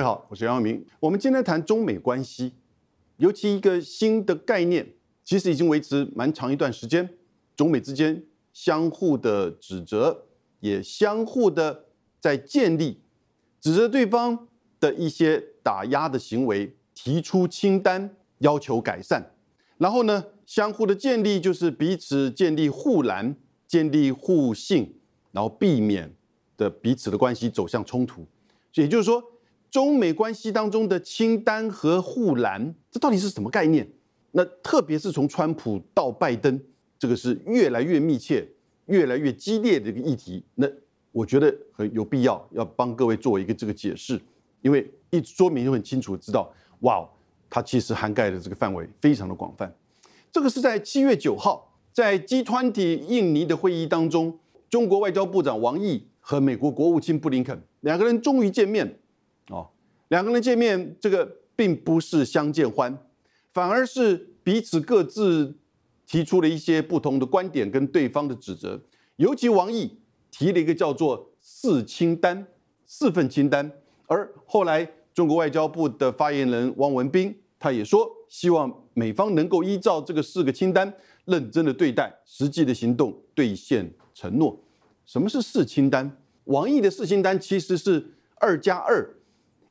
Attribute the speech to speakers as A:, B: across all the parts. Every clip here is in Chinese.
A: 位好，我是杨耀明。我们今天谈中美关系，尤其一个新的概念，其实已经维持蛮长一段时间。中美之间相互的指责，也相互的在建立指责对方的一些打压的行为，提出清单要求改善，然后呢，相互的建立就是彼此建立护栏，建立互信，然后避免的彼此的关系走向冲突。也就是说，中美关系当中的清单和护栏，这到底是什么概念？那特别是从川普到拜登，这个是越来越密切、越来越激烈的一个议题。那我觉得很有必要要帮各位做一个这个解释，因为一说明就很清楚，知道哇，它其实涵盖的这个范围非常的广泛。这个是在七月九号，在 G20 印尼的会议当中，中国外交部长王毅和美国国务卿布林肯。两个人终于见面，哦，两个人见面，这个并不是相见欢，反而是彼此各自提出了一些不同的观点跟对方的指责。尤其王毅提了一个叫做“四清单”，四份清单。而后来中国外交部的发言人汪文斌他也说，希望美方能够依照这个四个清单认真的对待，实际的行动兑现承诺。什么是四清单？王毅的四清单其实是二加二，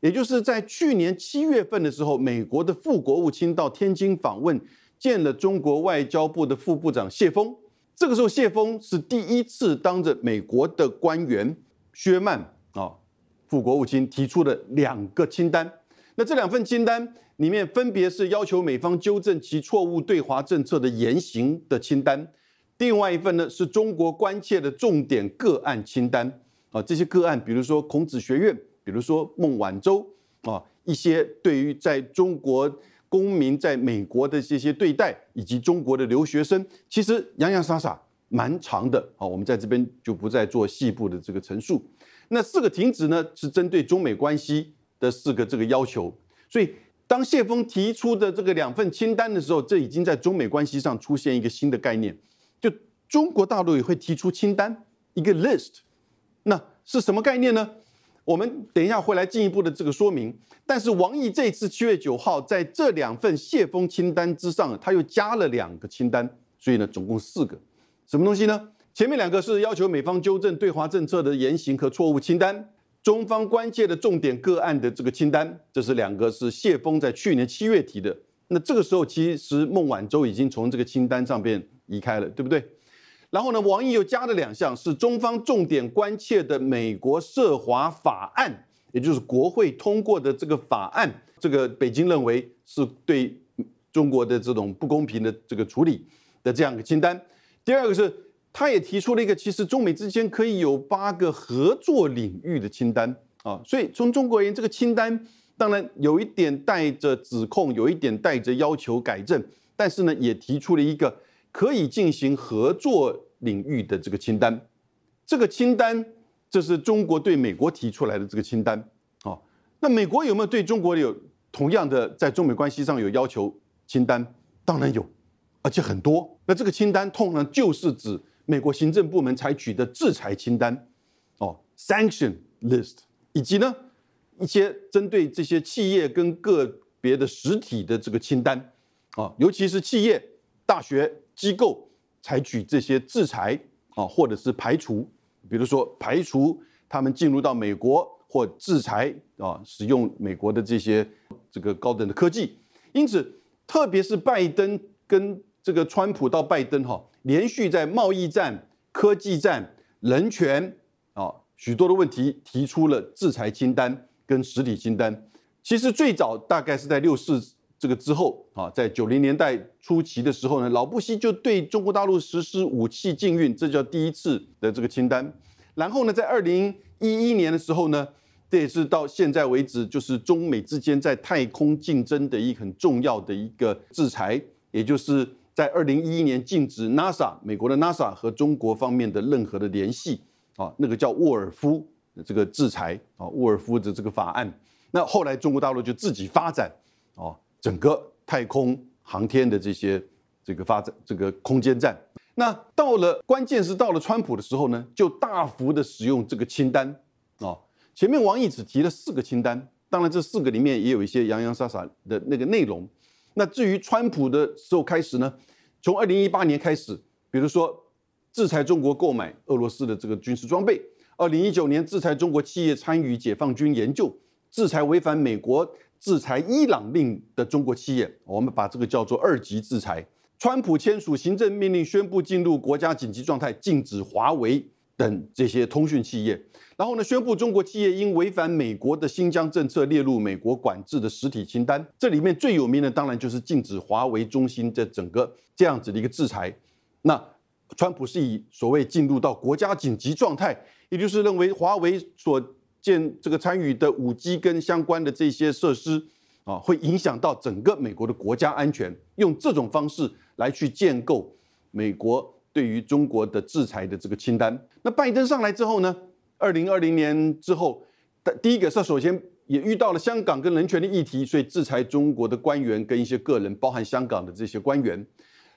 A: 也就是在去年七月份的时候，美国的副国务卿到天津访问，见了中国外交部的副部长谢峰。这个时候，谢峰是第一次当着美国的官员薛曼啊，副国务卿提出的两个清单。那这两份清单里面，分别是要求美方纠正其错误对华政策的言行的清单，另外一份呢是中国关切的重点个案清单。啊，这些个案，比如说孔子学院，比如说孟晚舟，啊，一些对于在中国公民在美国的这些对待，以及中国的留学生，其实洋洋洒洒蛮长的。啊，我们在这边就不再做细部的这个陈述。那四个停止呢，是针对中美关系的四个这个要求。所以，当谢峰提出的这个两份清单的时候，这已经在中美关系上出现一个新的概念，就中国大陆也会提出清单，一个 list。那是什么概念呢？我们等一下会来进一步的这个说明。但是王毅这次七月九号在这两份谢封清单之上，他又加了两个清单，所以呢，总共四个。什么东西呢？前面两个是要求美方纠正对华政策的言行和错误清单，中方关切的重点个案的这个清单，这是两个是谢峰在去年七月提的。那这个时候其实孟晚舟已经从这个清单上边移开了，对不对？然后呢，王毅又加了两项，是中方重点关切的美国涉华法案，也就是国会通过的这个法案，这个北京认为是对中国的这种不公平的这个处理的这样一个清单。第二个是，他也提出了一个，其实中美之间可以有八个合作领域的清单啊。所以从中国而言，这个清单当然有一点带着指控，有一点带着要求改正，但是呢，也提出了一个。可以进行合作领域的这个清单，这个清单这是中国对美国提出来的这个清单啊。那美国有没有对中国有同样的在中美关系上有要求清单？当然有，而且很多。那这个清单通常就是指美国行政部门采取的制裁清单哦，sanction list，以及呢一些针对这些企业跟个别的实体的这个清单啊，尤其是企业、大学。机构采取这些制裁啊，或者是排除，比如说排除他们进入到美国或制裁啊，使用美国的这些这个高等的科技。因此，特别是拜登跟这个川普到拜登哈，连续在贸易战、科技战、人权啊许多的问题提出了制裁清单跟实体清单。其实最早大概是在六四。这个之后啊，在九零年代初期的时候呢，老布希就对中国大陆实施武器禁运，这叫第一次的这个清单。然后呢，在二零一一年的时候呢，这也是到现在为止，就是中美之间在太空竞争的一很重要的一个制裁，也就是在二零一一年禁止 NASA 美国的 NASA 和中国方面的任何的联系啊，那个叫沃尔夫这个制裁啊，沃尔夫的这个法案。那后来中国大陆就自己发展啊。整个太空航天的这些这个发展，这个空间站，那到了关键是到了川普的时候呢，就大幅的使用这个清单啊。前面王毅只提了四个清单当然，这四个里面也有一些洋洋洒洒的那个内容。那至于川普的时候开始呢，从二零一八年开始，比如说制裁中国购买俄罗斯的这个军事装备；二零一九年制裁中国企业参与解放军研究，制裁违反美国制裁伊朗令的中国企业，我们把这个叫做二级制裁。川普签署行政命令，宣布进入国家紧急状态，禁止华为等这些通讯企业。然后呢，宣布中国企业因违反美国的新疆政策列入美国管制的实体清单。这里面最有名的当然就是禁止华为、中兴这整个这样子的一个制裁。那川普是以所谓进入到国家紧急状态，也就是认为华为所建这个参与的五 G 跟相关的这些设施啊，会影响到整个美国的国家安全，用这种方式来去建构美国对于中国的制裁的这个清单。那拜登上来之后呢？二零二零年之后，第一个是首先也遇到了香港跟人权的议题，所以制裁中国的官员跟一些个人，包含香港的这些官员。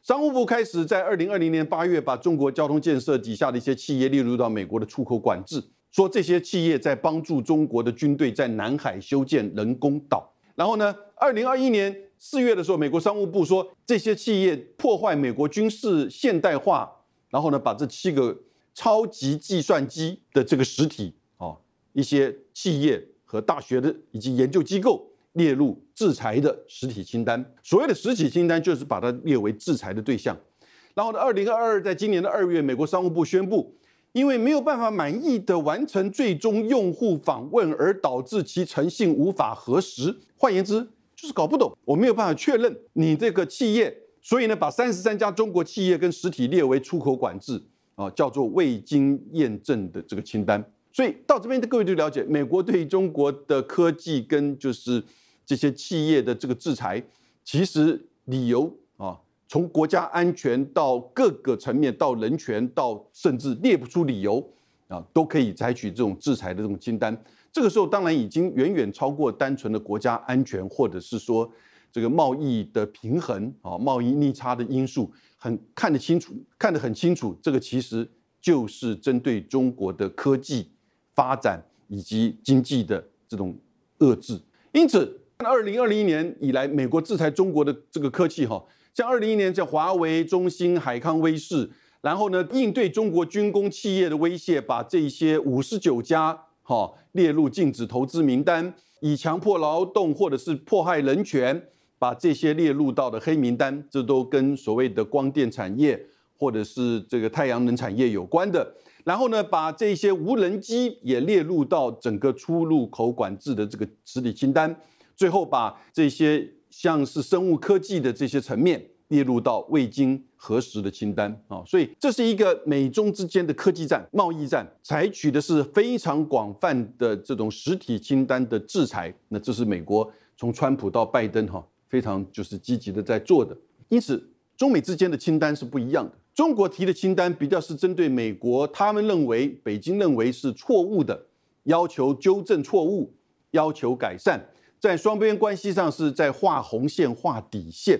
A: 商务部开始在二零二零年八月把中国交通建设底下的一些企业列入到美国的出口管制，说这些企业在帮助中国的军队在南海修建人工岛。然后呢，二零二一年四月的时候，美国商务部说这些企业破坏美国军事现代化，然后呢，把这七个。超级计算机的这个实体啊，一些企业和大学的以及研究机构列入制裁的实体清单。所谓的实体清单，就是把它列为制裁的对象。然后呢，二零二二，在今年的二月，美国商务部宣布，因为没有办法满意的完成最终用户访问，而导致其诚信无法核实。换言之，就是搞不懂，我没有办法确认你这个企业，所以呢，把三十三家中国企业跟实体列为出口管制。啊，叫做未经验证的这个清单，所以到这边的各位就了解，美国对中国的科技跟就是这些企业的这个制裁，其实理由，从国家安全到各个层面，到人权，到甚至列不出理由啊，都可以采取这种制裁的这种清单。这个时候当然已经远远超过单纯的国家安全，或者是说这个贸易的平衡啊，贸易逆差的因素。很看得清楚，看得很清楚，这个其实就是针对中国的科技发展以及经济的这种遏制。因此，二零二零年以来，美国制裁中国的这个科技，哈，像二零一年，在华为、中兴、海康威视，然后呢，应对中国军工企业的威胁，把这些五十九家哈列入禁止投资名单，以强迫劳动或者是迫害人权。把这些列入到的黑名单，这都跟所谓的光电产业或者是这个太阳能产业有关的。然后呢，把这些无人机也列入到整个出入口管制的这个实体清单。最后把这些像是生物科技的这些层面列入到未经核实的清单啊。所以这是一个美中之间的科技战、贸易战，采取的是非常广泛的这种实体清单的制裁。那这是美国从川普到拜登哈。非常就是积极的在做的，因此中美之间的清单是不一样的。中国提的清单比较是针对美国，他们认为北京认为是错误的，要求纠正错误，要求改善，在双边关系上是在画红线、画底线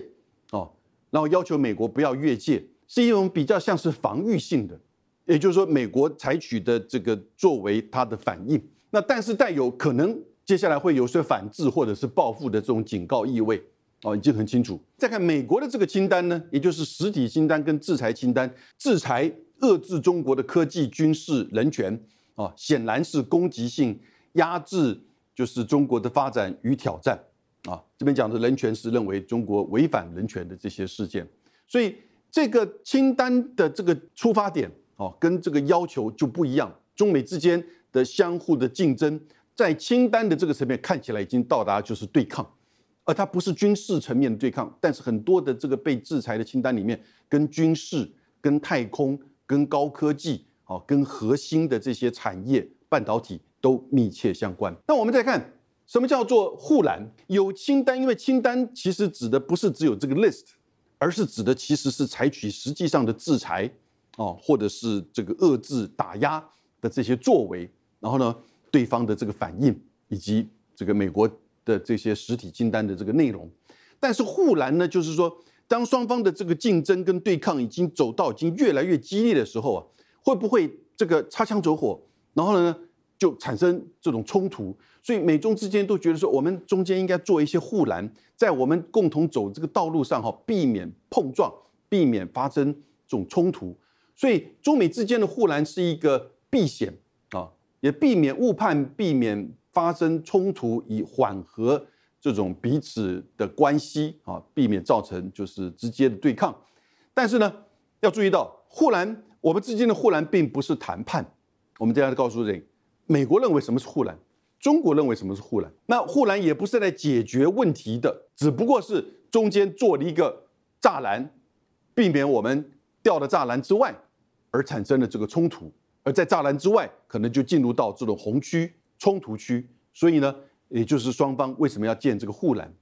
A: 哦，然后要求美国不要越界，是一种比较像是防御性的，也就是说美国采取的这个作为它的反应，那但是带有可能接下来会有些反制或者是报复的这种警告意味。哦，已经很清楚。再看美国的这个清单呢，也就是实体清单跟制裁清单，制裁遏制中国的科技、军事、人权，啊，显然是攻击性压制，就是中国的发展与挑战。啊，这边讲的人权是认为中国违反人权的这些事件，所以这个清单的这个出发点，哦，跟这个要求就不一样。中美之间的相互的竞争，在清单的这个层面看起来已经到达就是对抗。而它不是军事层面的对抗，但是很多的这个被制裁的清单里面，跟军事、跟太空、跟高科技、哦，跟核心的这些产业、半导体都密切相关。那我们再看什么叫做护栏？有清单，因为清单其实指的不是只有这个 list，而是指的其实是采取实际上的制裁，哦，或者是这个遏制、打压的这些作为，然后呢，对方的这个反应以及这个美国。的这些实体清单的这个内容，但是护栏呢，就是说，当双方的这个竞争跟对抗已经走到已经越来越激烈的时候啊，会不会这个擦枪走火，然后呢，就产生这种冲突。所以美中之间都觉得说，我们中间应该做一些护栏，在我们共同走这个道路上哈，避免碰撞，避免发生这种冲突。所以中美之间的护栏是一个避险啊，也避免误判，避免发生冲突，以缓和这种彼此的关系啊，避免造成就是直接的对抗。但是呢，要注意到护栏，我们之间的护栏并不是谈判。我们这样告诉人，美国认为什么是护栏。中国认为什么是护栏？那护栏也不是在解决问题的，只不过是中间做了一个栅栏，避免我们掉到栅栏之外而产生的这个冲突。而在栅栏之外，可能就进入到这种红区冲突区。所以呢，也就是双方为什么要建这个护栏？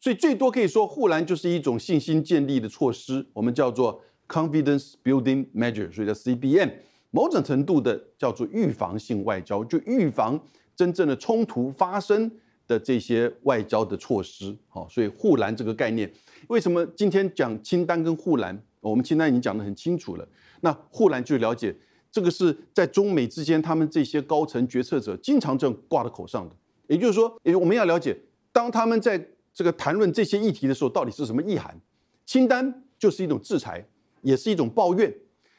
A: 所以最多可以说，护栏就是一种信心建立的措施，我们叫做 confidence building measure，所以叫 CBM。某种程度的叫做预防性外交，就预防。真正的冲突发生的这些外交的措施，好，所以护栏这个概念，为什么今天讲清单跟护栏？我们清单已经讲得很清楚了，那护栏就了解这个是在中美之间，他们这些高层决策者经常这样挂在口上的。也就是说，我们要了解，当他们在这个谈论这些议题的时候，到底是什么意涵？清单就是一种制裁，也是一种抱怨。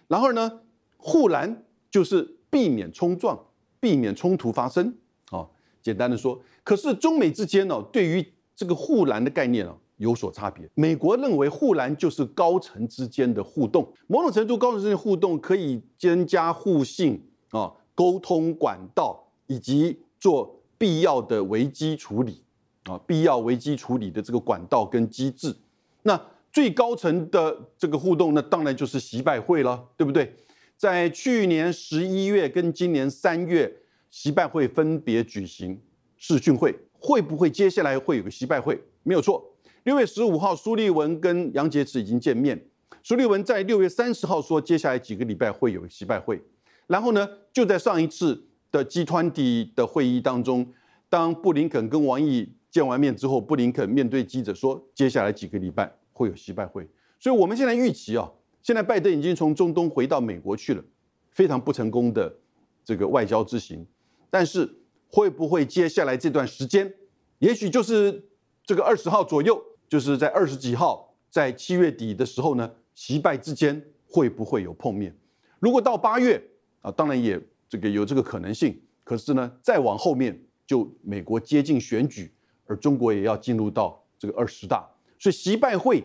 A: 然后呢，护栏就是避免冲撞，避免冲突发生啊。简单的说，可是中美之间呢，对于这个护栏的概念呢有所差别。美国认为护栏就是高层之间的互动，某种程度高层之间的互动可以增加互信啊，沟通管道以及做必要的危机处理啊，必要危机处理的这个管道跟机制。那最高层的这个互动，那当然就是习拜会了，对不对？在去年十一月跟今年三月。习拜会分别举行视讯会，会不会接下来会有个习拜会？没有错。六月十五号，苏立文跟杨洁篪已经见面。苏立文在六月三十号说，接下来几个礼拜会有习拜会。然后呢，就在上一次的集团体的会议当中，当布林肯跟王毅见完面之后，布林肯面对记者说，接下来几个礼拜会有习拜会。所以我们现在预期啊，现在拜登已经从中东回到美国去了，非常不成功的这个外交之行。但是会不会接下来这段时间，也许就是这个二十号左右，就是在二十几号，在七月底的时候呢，习拜之间会不会有碰面？如果到八月啊，当然也这个有这个可能性。可是呢，再往后面就美国接近选举，而中国也要进入到这个二十大，所以习拜会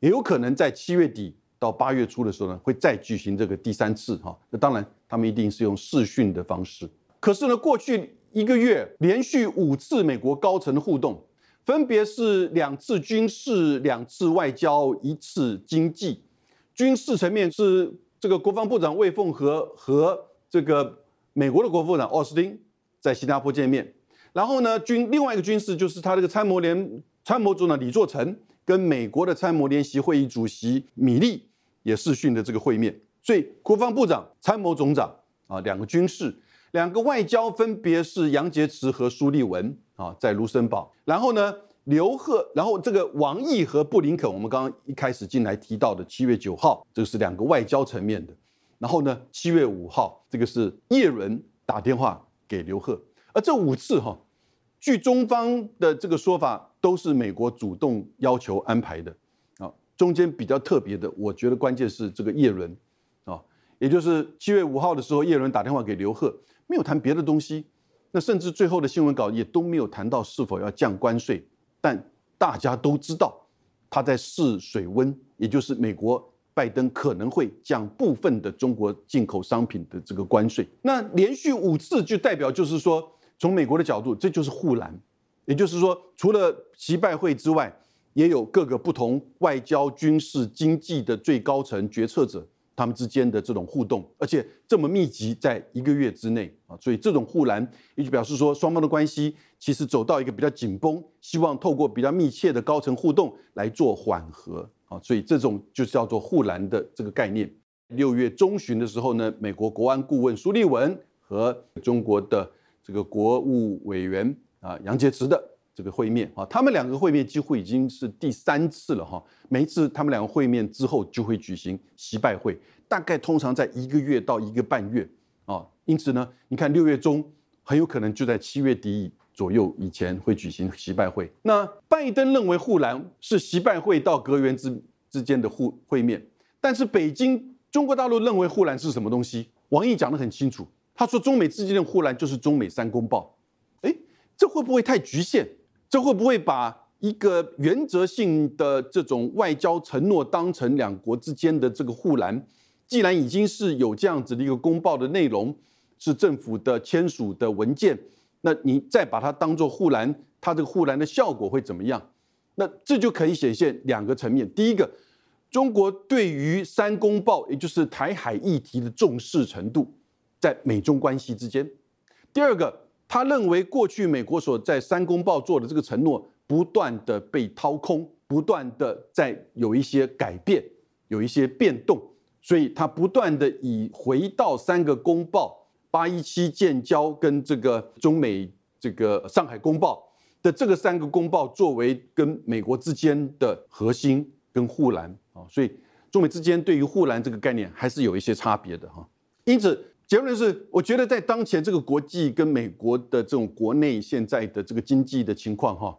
A: 也有可能在七月底到八月初的时候呢，会再举行这个第三次哈。那当然，他们一定是用视讯的方式。可是呢，过去一个月连续五次美国高层的互动，分别是两次军事、两次外交、一次经济。军事层面是这个国防部长魏凤和和这个美国的国防部长奥斯汀在新加坡见面。然后呢，军另外一个军事就是他这个参谋联参谋组长李作成跟美国的参谋联席会议主席米利也视讯的这个会面。所以国防部长、参谋总长啊，两个军事。两个外交分别是杨洁篪和苏利文啊，在卢森堡。然后呢，刘鹤，然后这个王毅和布林肯，我们刚刚一开始进来提到的七月九号，这个是两个外交层面的。然后呢，七月五号，这个是叶伦打电话给刘鹤。而这五次哈，据中方的这个说法，都是美国主动要求安排的啊。中间比较特别的，我觉得关键是这个叶伦啊，也就是七月五号的时候，叶伦打电话给刘鹤。没有谈别的东西，那甚至最后的新闻稿也都没有谈到是否要降关税。但大家都知道，他在试水温，也就是美国拜登可能会降部分的中国进口商品的这个关税。那连续五次就代表就是说，从美国的角度，这就是护栏。也就是说，除了习拜会之外，也有各个不同外交、军事、经济的最高层决策者。他们之间的这种互动，而且这么密集，在一个月之内啊，所以这种护栏也就表示说，双方的关系其实走到一个比较紧绷，希望透过比较密切的高层互动来做缓和啊，所以这种就叫做护栏的这个概念。六月中旬的时候呢，美国国安顾问苏利文和中国的这个国务委员啊杨洁篪的。这个会面啊，他们两个会面几乎已经是第三次了哈。每一次他们两个会面之后，就会举行习拜会，大概通常在一个月到一个半月啊。因此呢，你看六月中很有可能就在七月底左右以前会举行习拜会。那拜登认为护栏是习拜会到阁员之之间的互会面，但是北京中国大陆认为护栏是什么东西？王毅讲得很清楚，他说中美之间的护栏就是中美三公报。这会不会太局限？这会不会把一个原则性的这种外交承诺当成两国之间的这个护栏？既然已经是有这样子的一个公报的内容，是政府的签署的文件，那你再把它当做护栏，它这个护栏的效果会怎么样？那这就可以显现两个层面。第一个，中国对于三公报，也就是台海议题的重视程度，在美中关系之间；第二个，他认为过去美国所在三公报做的这个承诺，不断的被掏空，不断的在有一些改变，有一些变动。所以，他不断的以回到三个公报八一七建交跟这个中美这个上海公报的这个三个公报作为跟美国之间的核心跟护栏啊，所以中美之间对于护栏这个概念还是有一些差别的哈。因此，结论是，我觉得在当前这个国际跟美国的这种国内现在的这个经济的情况哈，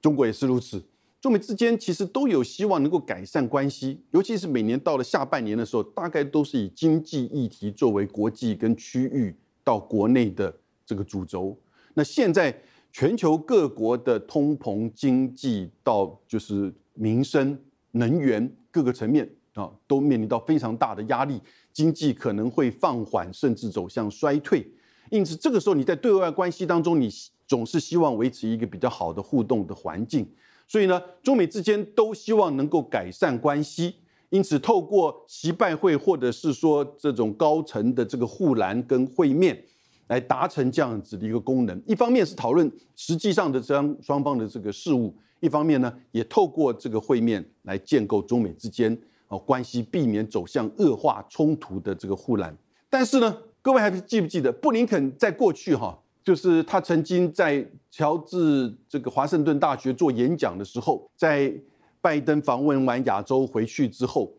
A: 中国也是如此。中美之间其实都有希望能够改善关系，尤其是每年到了下半年的时候，大概都是以经济议题作为国际跟区域到国内的这个主轴。那现在全球各国的通膨、经济到就是民生、能源各个层面啊，都面临到非常大的压力，经济可能会放缓，甚至走向衰退。因此，这个时候你在对外关系当中，你总是希望维持一个比较好的互动的环境。所以呢，中美之间都希望能够改善关系，因此透过习拜会或者是说这种高层的这个护栏跟会面，来达成这样子的一个功能。一方面是讨论实际上的双双方的这个事务，一方面呢，也透过这个会面来建构中美之间啊关系，避免走向恶化冲突的这个护栏。但是呢，各位还记不记得布林肯在过去哈？就是他曾经在乔治这个华盛顿大学做演讲的时候，在拜登访问完亚洲回去之后，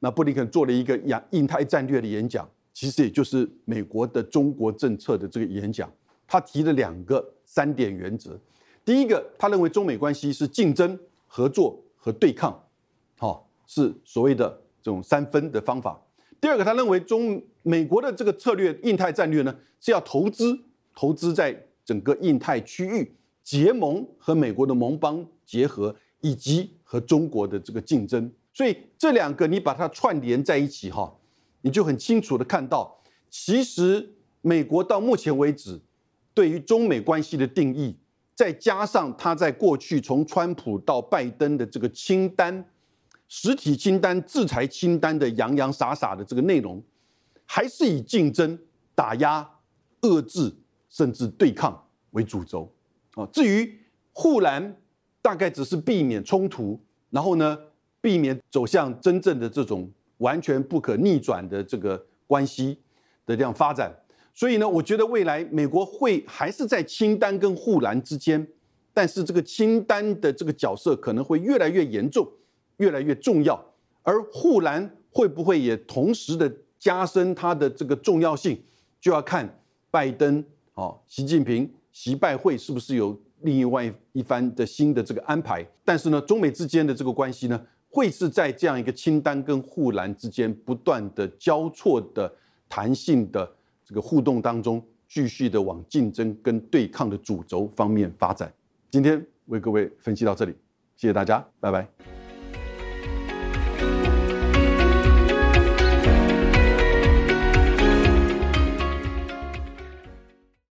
A: 那布林肯做了一个亚印太战略的演讲，其实也就是美国的中国政策的这个演讲。他提了两个三点原则：第一个，他认为中美关系是竞争、合作和对抗，是所谓的这种三分的方法；第二个，他认为中美国的这个策略印太战略呢是要投资。投资在整个印太区域结盟和美国的盟邦结合，以及和中国的这个竞争，所以这两个你把它串联在一起哈，你就很清楚的看到，其实美国到目前为止对于中美关系的定义，再加上他在过去从川普到拜登的这个清单、实体清单、制裁清单的洋洋洒洒的这个内容，还是以竞争、打压、遏制。甚至对抗为主轴，啊，至于护栏，大概只是避免冲突，然后呢，避免走向真正的这种完全不可逆转的这个关系的这样发展。所以呢，我觉得未来美国会还是在清单跟护栏之间，但是这个清单的这个角色可能会越来越严重，越来越重要，而护栏会不会也同时的加深它的这个重要性，就要看拜登。哦，习近平习拜会是不是有另外一番的新的这个安排？但是呢，中美之间的这个关系呢，会是在这样一个清单跟护栏之间不断的交错的弹性的这个互动当中，继续的往竞争跟对抗的主轴方面发展。今天为各位分析到这里，谢谢大家，拜拜。